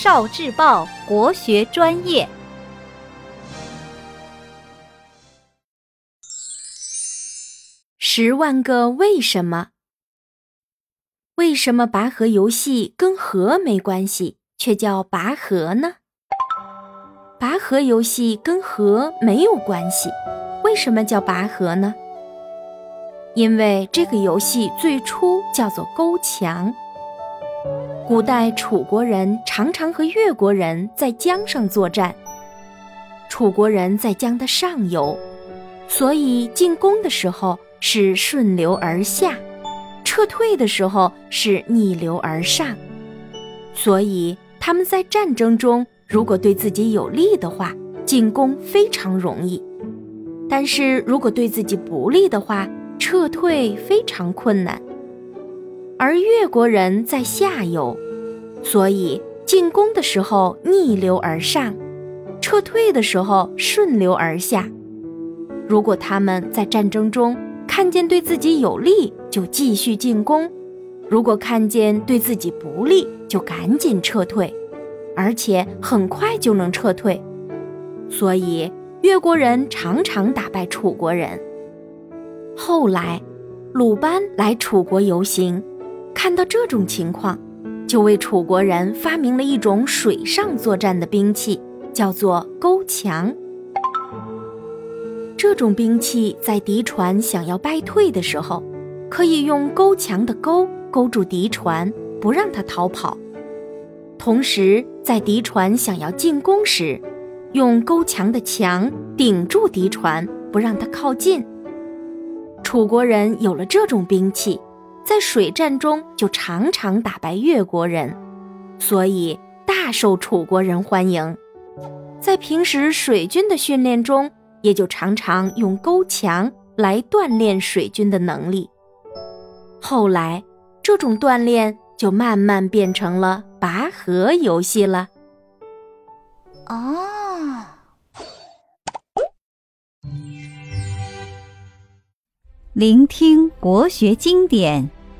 少智报国学专业。十万个为什么？为什么拔河游戏跟河没关系，却叫拔河呢？拔河游戏跟河没有关系，为什么叫拔河呢？因为这个游戏最初叫做勾墙。古代楚国人常常和越国人在江上作战，楚国人在江的上游，所以进攻的时候是顺流而下，撤退的时候是逆流而上，所以他们在战争中。如果对自己有利的话，进攻非常容易；但是如果对自己不利的话，撤退非常困难。而越国人在下游，所以进攻的时候逆流而上，撤退的时候顺流而下。如果他们在战争中看见对自己有利，就继续进攻；如果看见对自己不利，就赶紧撤退。而且很快就能撤退，所以越国人常常打败楚国人。后来，鲁班来楚国游行，看到这种情况，就为楚国人发明了一种水上作战的兵器，叫做钩墙。这种兵器在敌船想要败退的时候，可以用钩墙的钩勾住敌船，不让它逃跑。同时，在敌船想要进攻时，用勾墙的墙顶住敌船，不让它靠近。楚国人有了这种兵器，在水战中就常常打败越国人，所以大受楚国人欢迎。在平时水军的训练中，也就常常用勾墙来锻炼水军的能力。后来，这种锻炼。就慢慢变成了拔河游戏了。哦，聆听国学经典，